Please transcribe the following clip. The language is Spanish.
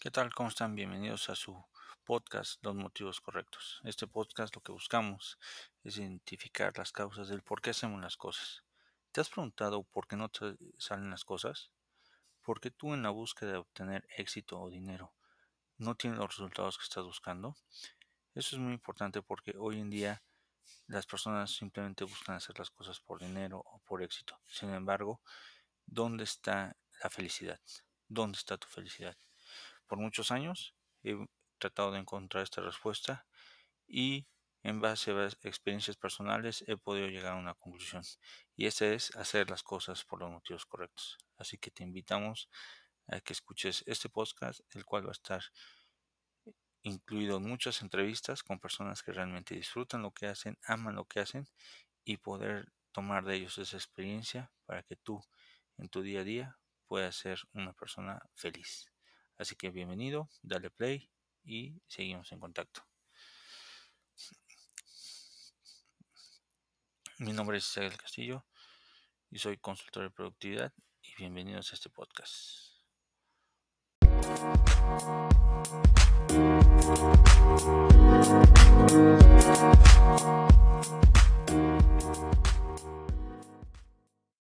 ¿Qué tal? ¿Cómo están? Bienvenidos a su podcast Los motivos correctos. Este podcast lo que buscamos es identificar las causas del por qué hacemos las cosas. ¿Te has preguntado por qué no te salen las cosas? ¿Por qué tú en la búsqueda de obtener éxito o dinero no tienes los resultados que estás buscando? Eso es muy importante porque hoy en día las personas simplemente buscan hacer las cosas por dinero o por éxito. Sin embargo, ¿dónde está la felicidad? ¿Dónde está tu felicidad? Por muchos años he tratado de encontrar esta respuesta y en base a experiencias personales he podido llegar a una conclusión y esa es hacer las cosas por los motivos correctos. Así que te invitamos a que escuches este podcast, el cual va a estar incluido muchas entrevistas con personas que realmente disfrutan lo que hacen, aman lo que hacen y poder tomar de ellos esa experiencia para que tú en tu día a día puedas ser una persona feliz. Así que bienvenido, dale play y seguimos en contacto. Mi nombre es Isabel Castillo y soy consultor de productividad y bienvenidos a este podcast.